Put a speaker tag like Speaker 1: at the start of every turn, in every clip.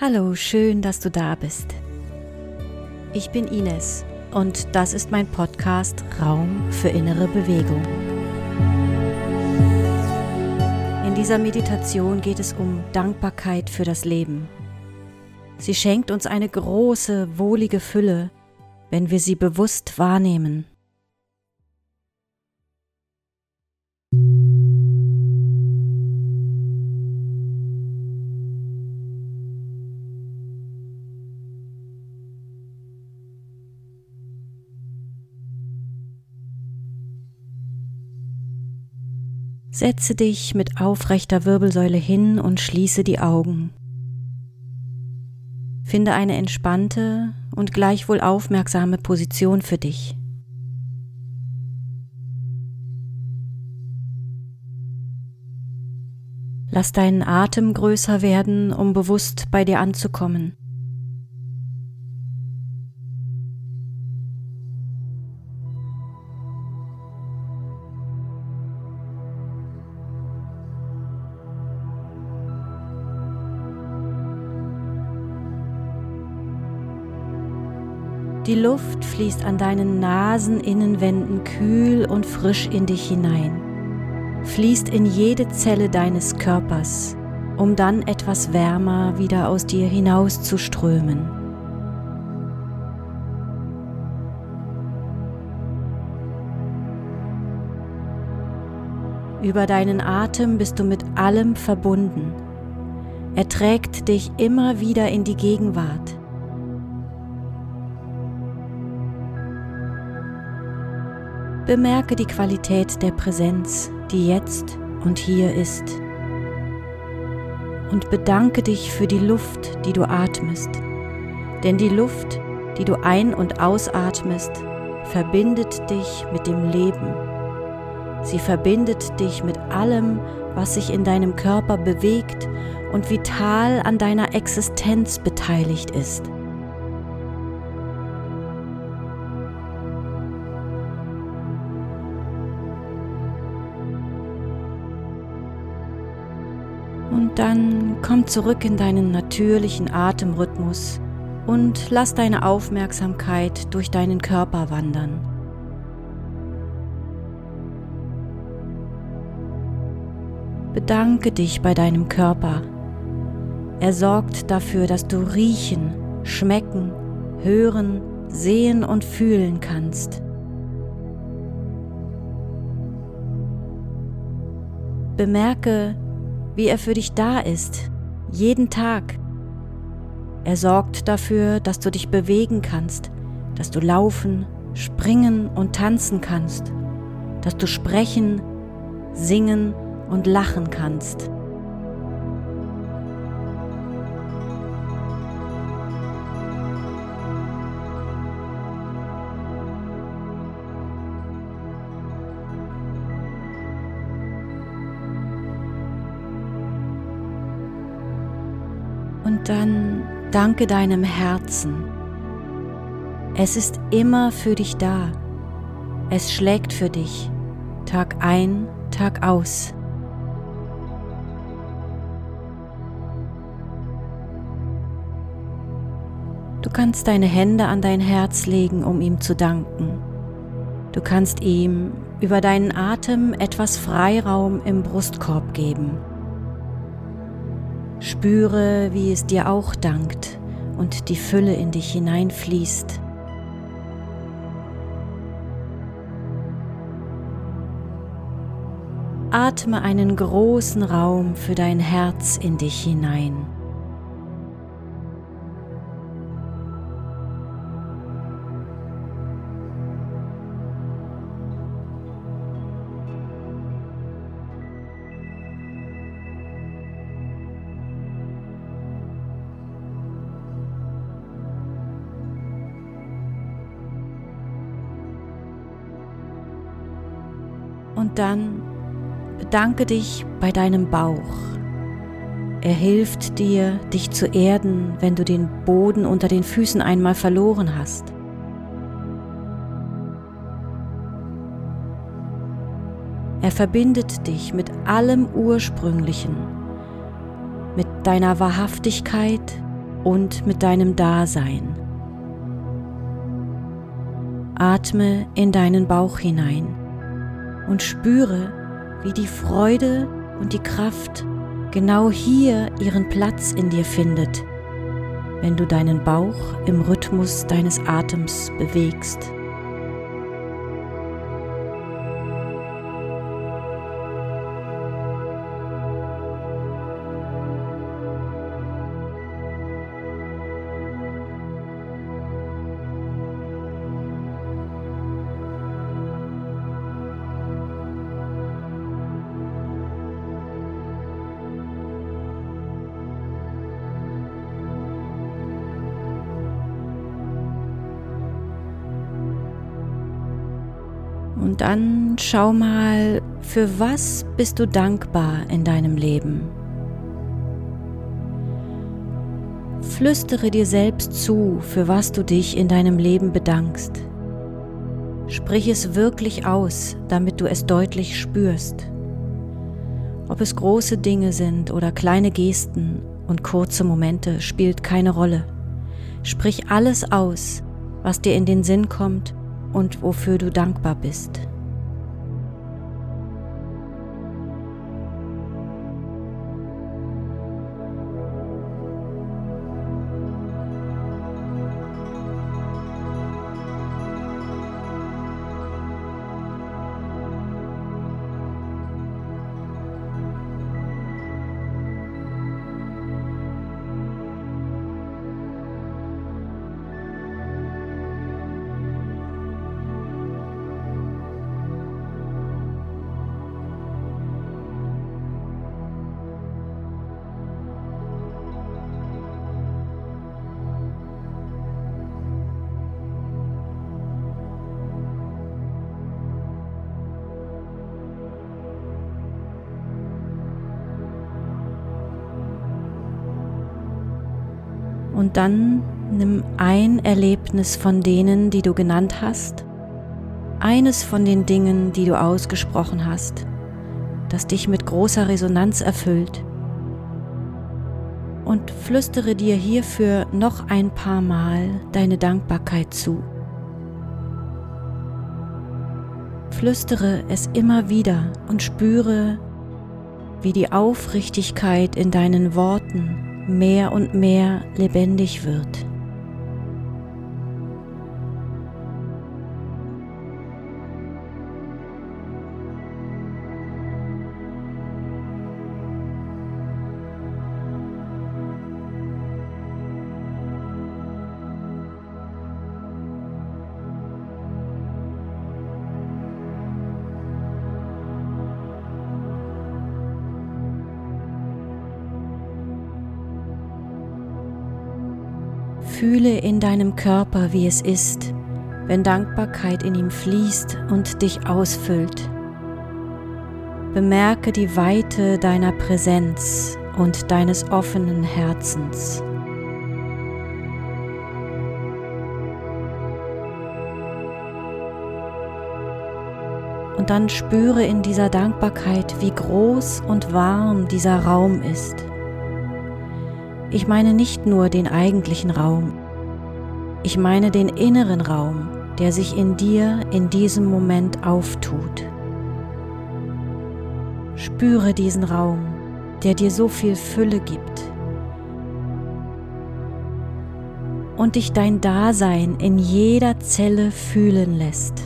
Speaker 1: Hallo, schön, dass du da bist. Ich bin Ines und das ist mein Podcast Raum für innere Bewegung. In dieser Meditation geht es um Dankbarkeit für das Leben. Sie schenkt uns eine große, wohlige Fülle, wenn wir sie bewusst wahrnehmen. Setze dich mit aufrechter Wirbelsäule hin und schließe die Augen. Finde eine entspannte und gleichwohl aufmerksame Position für dich. Lass deinen Atem größer werden, um bewusst bei dir anzukommen. Die Luft fließt an deinen Naseninnenwänden kühl und frisch in dich hinein, fließt in jede Zelle deines Körpers, um dann etwas wärmer wieder aus dir hinauszuströmen. Über deinen Atem bist du mit allem verbunden. Er trägt dich immer wieder in die Gegenwart Bemerke die Qualität der Präsenz, die jetzt und hier ist. Und bedanke dich für die Luft, die du atmest. Denn die Luft, die du ein- und ausatmest, verbindet dich mit dem Leben. Sie verbindet dich mit allem, was sich in deinem Körper bewegt und vital an deiner Existenz beteiligt ist. Und dann komm zurück in deinen natürlichen Atemrhythmus und lass deine Aufmerksamkeit durch deinen Körper wandern. Bedanke dich bei deinem Körper. Er sorgt dafür, dass du riechen, schmecken, hören, sehen und fühlen kannst. Bemerke, wie er für dich da ist, jeden Tag. Er sorgt dafür, dass du dich bewegen kannst, dass du laufen, springen und tanzen kannst, dass du sprechen, singen und lachen kannst. Dann danke deinem Herzen. Es ist immer für dich da. Es schlägt für dich, Tag ein, Tag aus. Du kannst deine Hände an dein Herz legen, um ihm zu danken. Du kannst ihm über deinen Atem etwas Freiraum im Brustkorb geben. Spüre, wie es dir auch dankt und die Fülle in dich hineinfließt. Atme einen großen Raum für dein Herz in dich hinein. Und dann bedanke dich bei deinem Bauch. Er hilft dir, dich zu erden, wenn du den Boden unter den Füßen einmal verloren hast. Er verbindet dich mit allem Ursprünglichen, mit deiner Wahrhaftigkeit, und mit deinem Dasein. Atme in deinen Bauch hinein und spüre, wie die Freude und die Kraft genau hier ihren Platz in dir findet, wenn du deinen Bauch im Rhythmus deines Atems bewegst. Und dann schau mal, für was bist du dankbar in deinem Leben? Flüstere dir selbst zu, für was du dich in deinem Leben bedankst. Sprich es wirklich aus, damit du es deutlich spürst. Ob es große Dinge sind oder kleine Gesten und kurze Momente, spielt keine Rolle. Sprich alles aus, was dir in den Sinn kommt und wofür du dankbar bist. Und dann nimm ein Erlebnis von denen, die du genannt hast, eines von den Dingen, die du ausgesprochen hast, das dich mit großer Resonanz erfüllt. Und flüstere dir hierfür noch ein paar Mal deine Dankbarkeit zu. Flüstere es immer wieder und spüre, wie die Aufrichtigkeit in deinen Worten mehr und mehr lebendig wird. Fühle in deinem Körper, wie es ist, wenn Dankbarkeit in ihm fließt und dich ausfüllt. Bemerke die Weite deiner Präsenz und deines offenen Herzens. Und dann spüre in dieser Dankbarkeit, wie groß und warm dieser Raum ist. Ich meine nicht nur den eigentlichen Raum, ich meine den inneren Raum, der sich in dir in diesem Moment auftut. Spüre diesen Raum, der dir so viel Fülle gibt und dich dein Dasein in jeder Zelle fühlen lässt.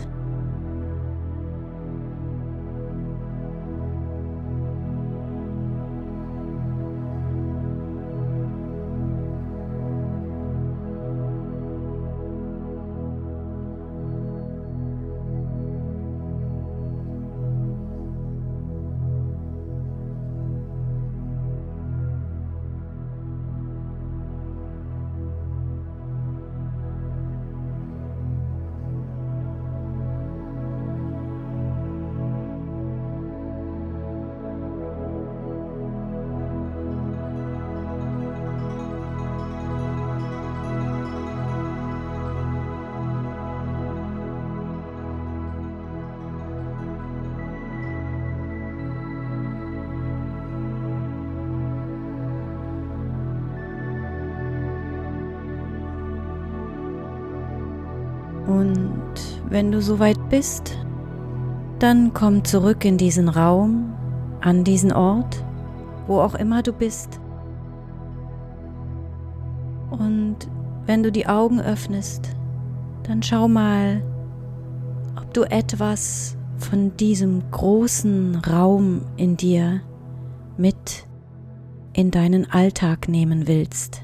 Speaker 1: Und wenn du soweit bist, dann komm zurück in diesen Raum, an diesen Ort, wo auch immer du bist. Und wenn du die Augen öffnest, dann schau mal, ob du etwas von diesem großen Raum in dir mit in deinen Alltag nehmen willst.